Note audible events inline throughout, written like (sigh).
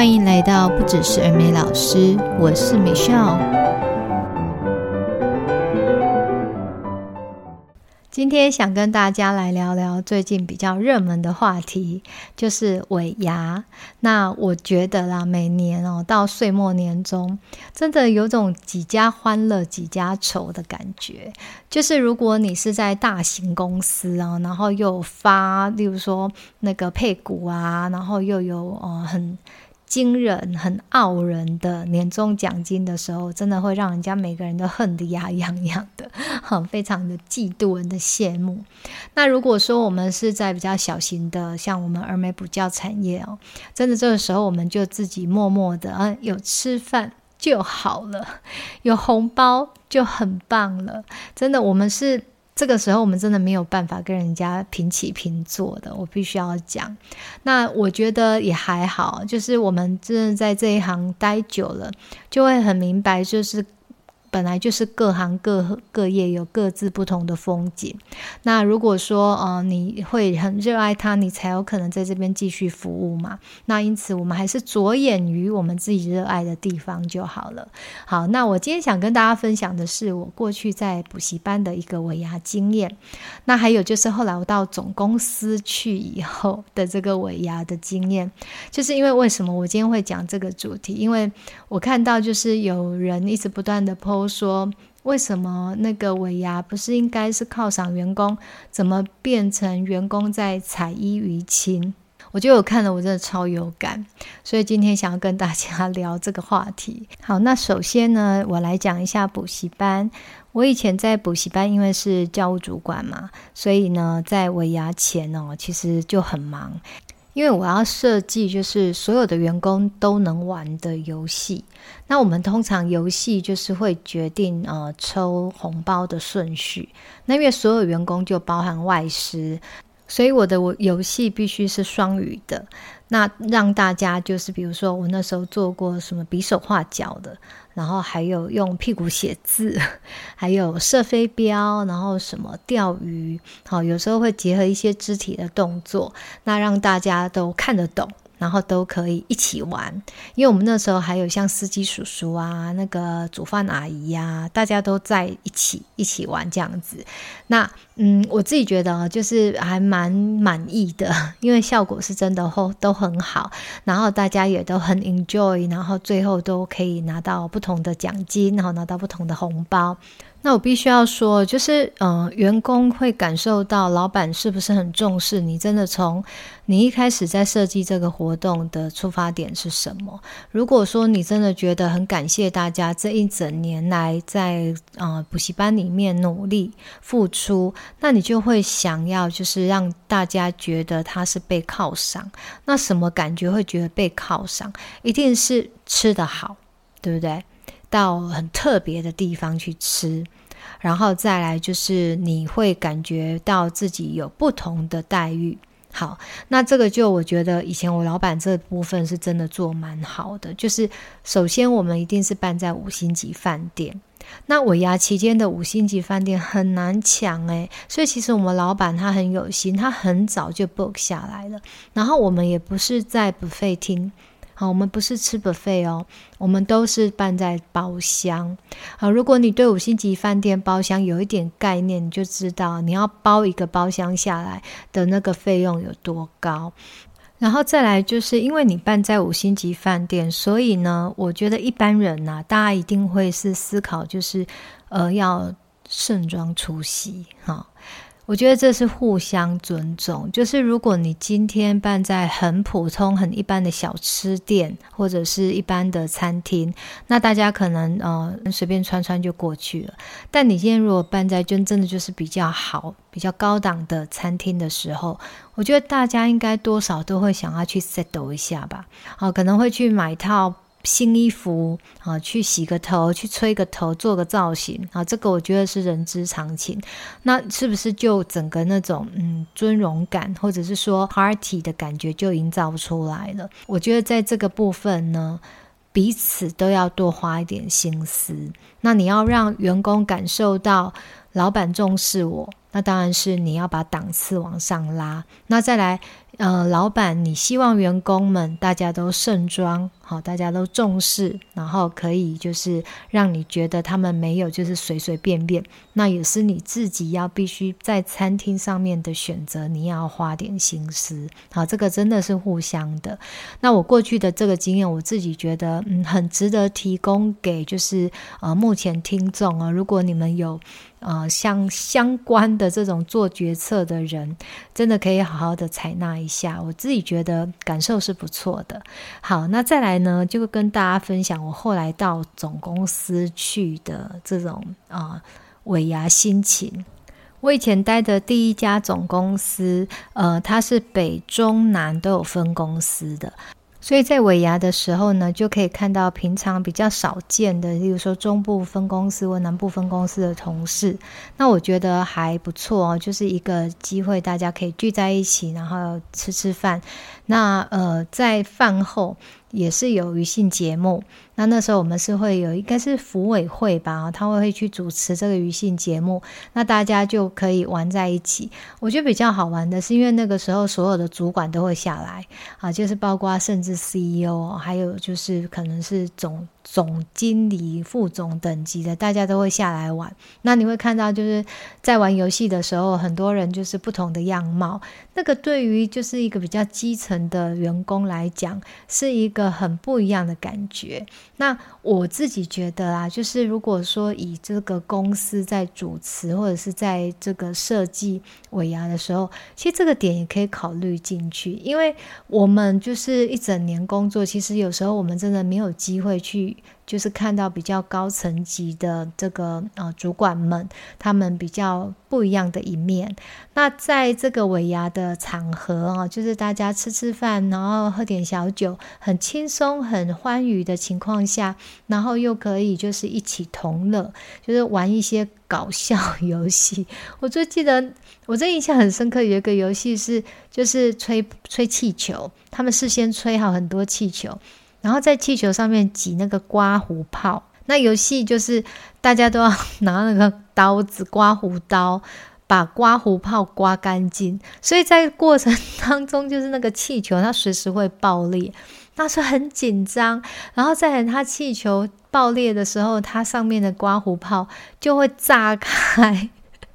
欢迎来到不只是耳美老师，我是 Michelle。今天想跟大家来聊聊最近比较热门的话题，就是尾牙。那我觉得啦，每年哦到岁末年终，真的有种几家欢乐几家愁的感觉。就是如果你是在大型公司啊，然后又发，例如说那个配股啊，然后又有呃很。惊人、很傲人的年终奖金的时候，真的会让人家每个人都恨得牙痒痒的，(laughs) 很非常的嫉妒人的羡慕。那如果说我们是在比较小型的，像我们儿美补教产业哦，真的这个时候我们就自己默默的，嗯，有吃饭就好了，有红包就很棒了。真的，我们是。这个时候，我们真的没有办法跟人家平起平坐的，我必须要讲。那我觉得也还好，就是我们真的在这一行待久了，就会很明白，就是。本来就是各行各各业有各自不同的风景。那如果说呃你会很热爱它，你才有可能在这边继续服务嘛。那因此我们还是着眼于我们自己热爱的地方就好了。好，那我今天想跟大家分享的是我过去在补习班的一个尾牙经验。那还有就是后来我到总公司去以后的这个尾牙的经验。就是因为为什么我今天会讲这个主题？因为我看到就是有人一直不断的 po。说为什么那个尾牙不是应该是犒赏员工，怎么变成员工在彩衣娱亲？我觉得我看了我真的超有感，所以今天想要跟大家 (laughs) 聊这个话题。好，那首先呢，我来讲一下补习班。我以前在补习班，因为是教务主管嘛，所以呢，在尾牙前哦，其实就很忙。因为我要设计就是所有的员工都能玩的游戏，那我们通常游戏就是会决定呃抽红包的顺序。那因为所有员工就包含外师，所以我的游戏必须是双语的。那让大家就是比如说我那时候做过什么比手画脚的。然后还有用屁股写字，还有射飞镖，然后什么钓鱼，好，有时候会结合一些肢体的动作，那让大家都看得懂。然后都可以一起玩，因为我们那时候还有像司机叔叔啊，那个煮饭阿姨呀、啊，大家都在一起一起玩这样子。那嗯，我自己觉得就是还蛮满意的，(laughs) 因为效果是真的都都很好，然后大家也都很 enjoy，然后最后都可以拿到不同的奖金，然后拿到不同的红包。那我必须要说，就是，嗯、呃，员工会感受到老板是不是很重视你？真的从你一开始在设计这个活动的出发点是什么？如果说你真的觉得很感谢大家这一整年来在呃补习班里面努力付出，那你就会想要就是让大家觉得他是被犒赏。那什么感觉会觉得被犒赏？一定是吃得好，对不对？到很特别的地方去吃，然后再来就是你会感觉到自己有不同的待遇。好，那这个就我觉得以前我老板这部分是真的做蛮好的。就是首先我们一定是办在五星级饭店，那尾牙期间的五星级饭店很难抢诶，所以其实我们老板他很有心，他很早就 book 下来了。然后我们也不是在 buffet 厅。好，我们不是吃不费哦，我们都是办在包厢。好，如果你对五星级饭店包厢有一点概念，你就知道你要包一个包厢下来的那个费用有多高。然后再来就是因为你办在五星级饭店，所以呢，我觉得一般人呐、啊，大家一定会是思考，就是呃，要盛装出席，哈。我觉得这是互相尊重。就是如果你今天办在很普通、很一般的小吃店，或者是一般的餐厅，那大家可能呃随便穿穿就过去了。但你今天如果办在真真的就是比较好、比较高档的餐厅的时候，我觉得大家应该多少都会想要去 settle 一下吧。好，可能会去买套。新衣服啊，去洗个头，去吹个头，做个造型啊，这个我觉得是人之常情。那是不是就整个那种嗯尊荣感，或者是说 party 的感觉就营造出来了？我觉得在这个部分呢，彼此都要多花一点心思。那你要让员工感受到老板重视我，那当然是你要把档次往上拉。那再来，呃，老板，你希望员工们大家都盛装，好，大家都重视，然后可以就是让你觉得他们没有就是随随便便。那也是你自己要必须在餐厅上面的选择，你要花点心思。好，这个真的是互相的。那我过去的这个经验，我自己觉得嗯很值得提供给就是呃目前听众啊，如果你们有。呃，相相关的这种做决策的人，真的可以好好的采纳一下。我自己觉得感受是不错的。好，那再来呢，就跟大家分享我后来到总公司去的这种啊、尾牙心情。我以前待的第一家总公司，呃，它是北中南都有分公司的。所以在尾牙的时候呢，就可以看到平常比较少见的，例如说中部分公司或南部分公司的同事。那我觉得还不错哦，就是一个机会，大家可以聚在一起，然后吃吃饭。那呃，在饭后也是有余兴节目。那那时候我们是会有，应该是福委会吧，他会会去主持这个余兴节目。那大家就可以玩在一起。我觉得比较好玩的是，因为那个时候所有的主管都会下来啊，就是包括甚至 CEO，还有就是可能是总。总经理、副总等级的，大家都会下来玩。那你会看到，就是在玩游戏的时候，很多人就是不同的样貌。那个对于就是一个比较基层的员工来讲，是一个很不一样的感觉。那我自己觉得啊，就是如果说以这个公司在主持或者是在这个设计尾牙的时候，其实这个点也可以考虑进去，因为我们就是一整年工作，其实有时候我们真的没有机会去。就是看到比较高层级的这个呃主管们，他们比较不一样的一面。那在这个尾牙的场合啊，就是大家吃吃饭，然后喝点小酒，很轻松、很欢愉的情况下，然后又可以就是一起同乐，就是玩一些搞笑游戏。我最记得，我这印象很深刻，有一个游戏是就是吹吹气球，他们事先吹好很多气球。然后在气球上面挤那个刮胡泡，那游戏就是大家都要拿那个刀子刮胡刀，把刮胡泡刮干净。所以在过程当中，就是那个气球它随时会爆裂，那时很紧张。然后在它气球爆裂的时候，它上面的刮胡泡就会炸开。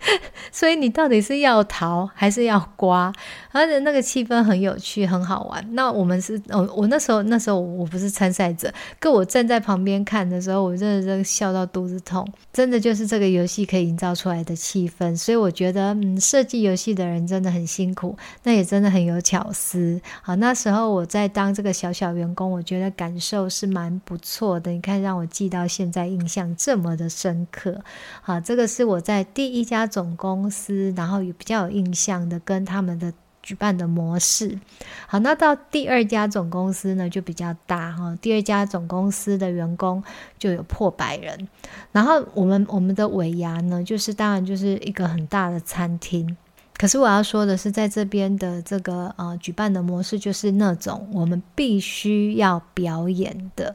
(laughs) 所以你到底是要逃还是要刮？而且那个气氛很有趣，很好玩。那我们是，我我那时候那时候我不是参赛者，跟我站在旁边看的时候，我真的真的笑到肚子痛。真的就是这个游戏可以营造出来的气氛，所以我觉得，嗯，设计游戏的人真的很辛苦，那也真的很有巧思。好，那时候我在当这个小小员工，我觉得感受是蛮不错的。你看，让我记到现在，印象这么的深刻。好，这个是我在第一家。总公司，然后也比较有印象的，跟他们的举办的模式。好，那到第二家总公司呢，就比较大哈。第二家总公司的员工就有破百人，然后我们我们的尾牙呢，就是当然就是一个很大的餐厅。可是我要说的是，在这边的这个呃举办的模式，就是那种我们必须要表演的。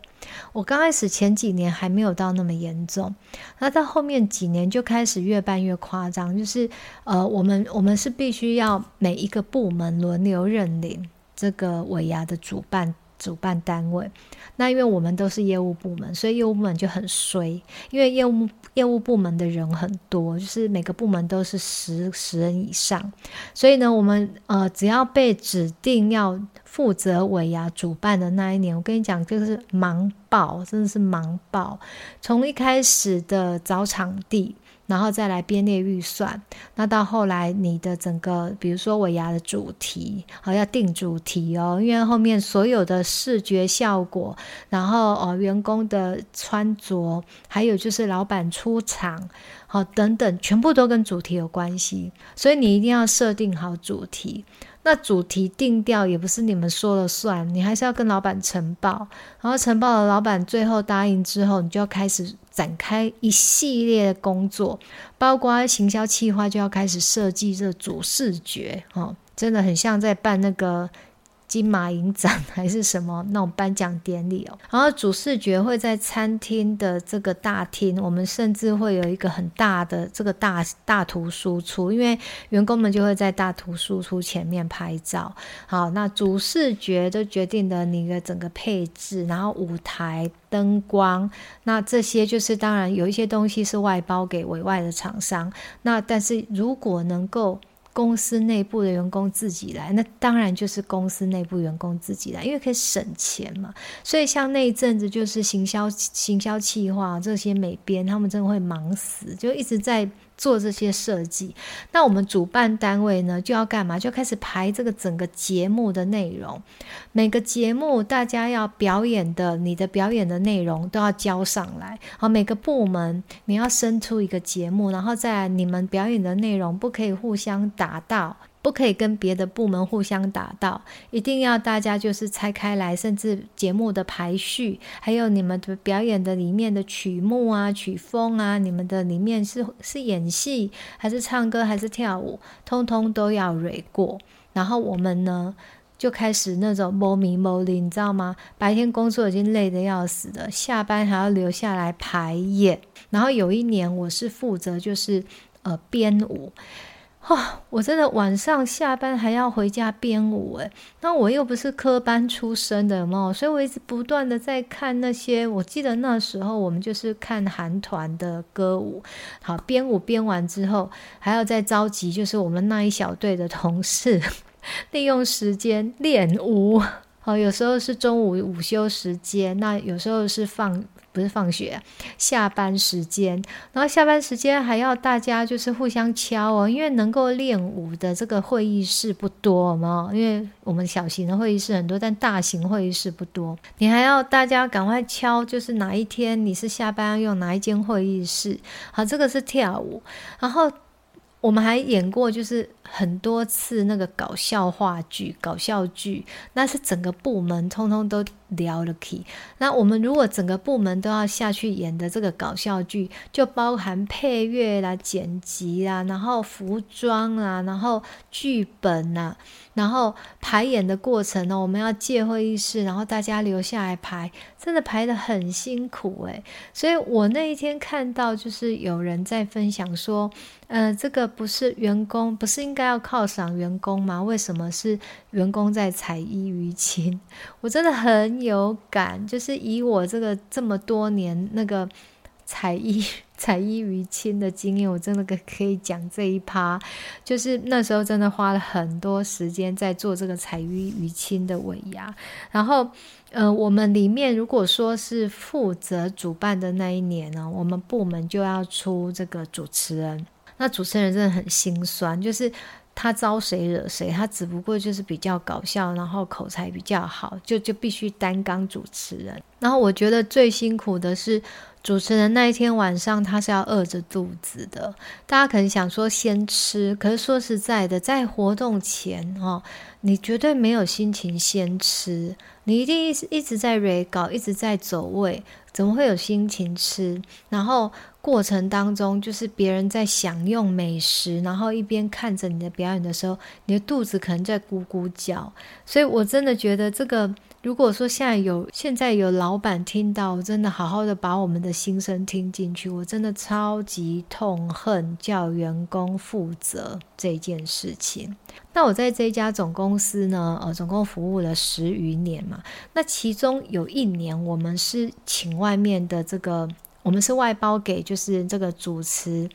我刚开始前几年还没有到那么严重，那到后面几年就开始越办越夸张，就是呃我们我们是必须要每一个部门轮流认领这个尾牙的主办。主办单位，那因为我们都是业务部门，所以业务部门就很衰。因为业务业务部门的人很多，就是每个部门都是十十人以上，所以呢，我们呃只要被指定要负责尾牙主办的那一年，我跟你讲，就是忙爆，真的是忙爆。从一开始的找场地。然后再来编列预算，那到后来你的整个，比如说尾牙的主题，好要定主题哦，因为后面所有的视觉效果，然后哦员工的穿着，还有就是老板出场，好等等，全部都跟主题有关系，所以你一定要设定好主题。那主题定调也不是你们说了算，你还是要跟老板呈报，然后呈报了老板最后答应之后，你就要开始。展开一系列的工作，包括行销企划就要开始设计这主视觉，哦，真的很像在办那个金马影展还是什么那种颁奖典礼哦。然后主视觉会在餐厅的这个大厅，我们甚至会有一个很大的这个大大图输出，因为员工们就会在大图输出前面拍照。好，那主视觉就决定了你的整个配置，然后舞台灯光，那这些就是当然有一些东西是外包给委外的厂商。那但是如果能够公司内部的员工自己来，那当然就是公司内部员工自己来，因为可以省钱嘛。所以像那一阵子，就是行销、行销企划这些美编，他们真的会忙死，就一直在。做这些设计，那我们主办单位呢，就要干嘛？就开始排这个整个节目的内容。每个节目大家要表演的，你的表演的内容都要交上来。好，每个部门你要生出一个节目，然后在你们表演的内容不可以互相打到。不可以跟别的部门互相打到，一定要大家就是拆开来，甚至节目的排序，还有你们的表演的里面的曲目啊、曲风啊，你们的里面是是演戏还是唱歌还是跳舞，通通都要蕊过。然后我们呢就开始那种摸迷摸，你知道吗？白天工作已经累得要死的，下班还要留下来排演。然后有一年我是负责就是呃编舞。哇、哦！我真的晚上下班还要回家编舞诶，那我又不是科班出身的，嘛？所以我一直不断的在看那些。我记得那时候我们就是看韩团的歌舞，好，编舞编完之后，还要再召集就是我们那一小队的同事，(laughs) 利用时间练舞。好，有时候是中午午休时间，那有时候是放。不是放学，下班时间，然后下班时间还要大家就是互相敲哦，因为能够练舞的这个会议室不多嘛，因为我们小型的会议室很多，但大型会议室不多，你还要大家赶快敲，就是哪一天你是下班用哪一间会议室，好，这个是跳舞，然后。我们还演过，就是很多次那个搞笑话剧、搞笑剧，那是整个部门通通都聊了起。那我们如果整个部门都要下去演的这个搞笑剧，就包含配乐啦、剪辑啦，然后服装啦，然后剧本呐。然后排演的过程呢，我们要借会议室，然后大家留下来排，真的排得很辛苦诶。所以我那一天看到，就是有人在分享说，呃，这个不是员工，不是应该要犒赏员工吗？为什么是员工在采衣娱亲？(laughs) 我真的很有感，就是以我这个这么多年那个。(laughs) 采衣采衣娱亲的经验，我真的可可以讲这一趴，就是那时候真的花了很多时间在做这个采衣娱亲的尾牙。然后，呃，我们里面如果说是负责主办的那一年呢，我们部门就要出这个主持人。那主持人真的很心酸，就是他招谁惹谁，他只不过就是比较搞笑，然后口才比较好，就就必须担纲主持人。然后我觉得最辛苦的是。主持人那一天晚上，他是要饿着肚子的。大家可能想说先吃，可是说实在的，在活动前哦，你绝对没有心情先吃，你一定一直一直在 re 稿，一直在走位，怎么会有心情吃？然后过程当中，就是别人在享用美食，然后一边看着你的表演的时候，你的肚子可能在咕咕叫。所以我真的觉得这个。如果说现在有现在有老板听到，真的好好的把我们的心声听进去，我真的超级痛恨叫员工负责这件事情。那我在这家总公司呢，呃，总共服务了十余年嘛。那其中有一年，我们是请外面的这个，我们是外包给就是这个主持。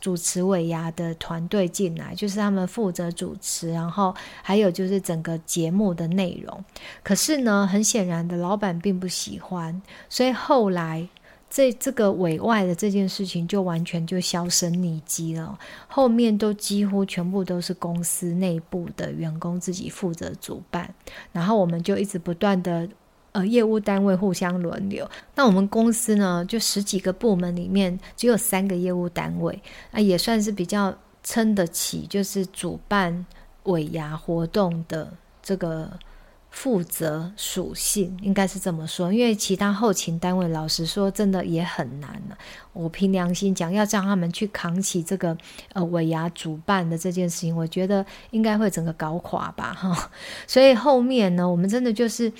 主持尾牙的团队进来，就是他们负责主持，然后还有就是整个节目的内容。可是呢，很显然的，老板并不喜欢，所以后来这这个委外的这件事情就完全就销声匿迹了。后面都几乎全部都是公司内部的员工自己负责主办，然后我们就一直不断的。呃，业务单位互相轮流。那我们公司呢，就十几个部门里面，只有三个业务单位，啊，也算是比较撑得起，就是主办尾牙活动的这个负责属性，应该是这么说，因为其他后勤单位，老实说，真的也很难了。我凭良心讲，要让他们去扛起这个呃尾牙主办的这件事情，我觉得应该会整个搞垮吧，哈。所以后面呢，我们真的就是。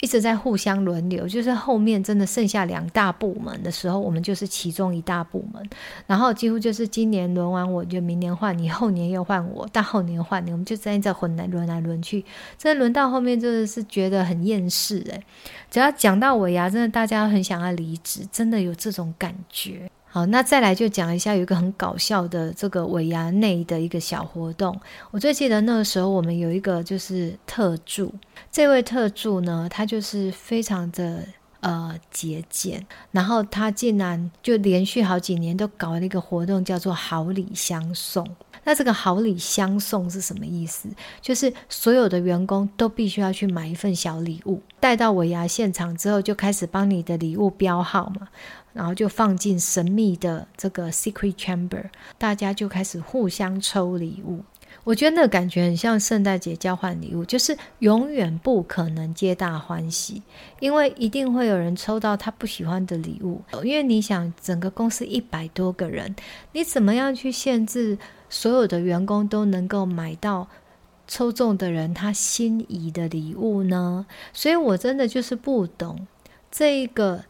一直在互相轮流，就是后面真的剩下两大部门的时候，我们就是其中一大部门，然后几乎就是今年轮完我就明年换你，后年又换我，大后年换你，我们就这样在混来轮来轮去，真的轮到后面真的是觉得很厌世诶，只要讲到尾牙，真的大家很想要离职，真的有这种感觉。好，那再来就讲一下有一个很搞笑的这个尾牙内的一个小活动。我最记得那个时候，我们有一个就是特助，这位特助呢，他就是非常的呃节俭，然后他竟然就连续好几年都搞了一个活动，叫做好礼相送。那这个好礼相送是什么意思？就是所有的员工都必须要去买一份小礼物，带到尾牙现场之后，就开始帮你的礼物标号嘛。然后就放进神秘的这个 secret chamber，大家就开始互相抽礼物。我觉得那感觉很像圣诞节交换礼物，就是永远不可能皆大欢喜，因为一定会有人抽到他不喜欢的礼物。因为你想，整个公司一百多个人，你怎么样去限制所有的员工都能够买到抽中的人他心仪的礼物呢？所以我真的就是不懂这个。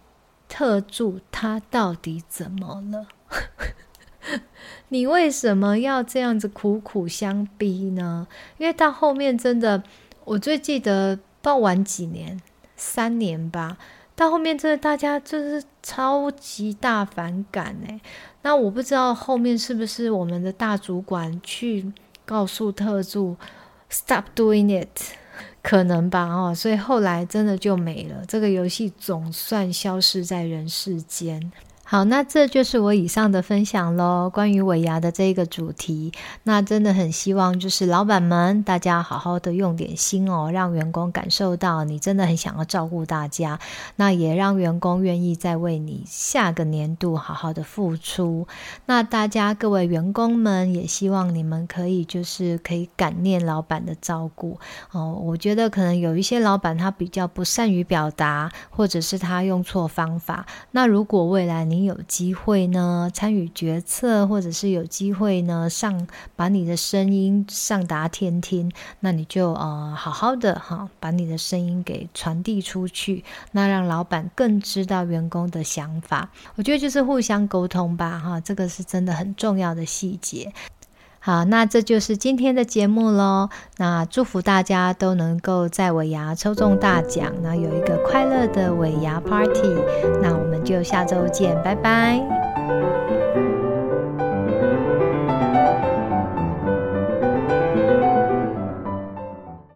特助他到底怎么了？(laughs) 你为什么要这样子苦苦相逼呢？因为到后面真的，我最记得报完几年，三年吧。到后面真的大家就是超级大反感哎。那我不知道后面是不是我们的大主管去告诉特助 stop doing it。可能吧，哦，所以后来真的就没了，这个游戏总算消失在人世间。好，那这就是我以上的分享喽，关于尾牙的这一个主题。那真的很希望就是老板们，大家好好的用点心哦，让员工感受到你真的很想要照顾大家。那也让员工愿意再为你下个年度好好的付出。那大家各位员工们，也希望你们可以就是可以感念老板的照顾哦。我觉得可能有一些老板他比较不善于表达，或者是他用错方法。那如果未来你有机会呢，参与决策，或者是有机会呢，上把你的声音上达天听，那你就呃好好的哈，把你的声音给传递出去，那让老板更知道员工的想法。我觉得就是互相沟通吧，哈，这个是真的很重要的细节。好，那这就是今天的节目喽。那祝福大家都能够在尾牙抽中大奖，那有一个快乐的尾牙 party。那我们就下周见，拜拜。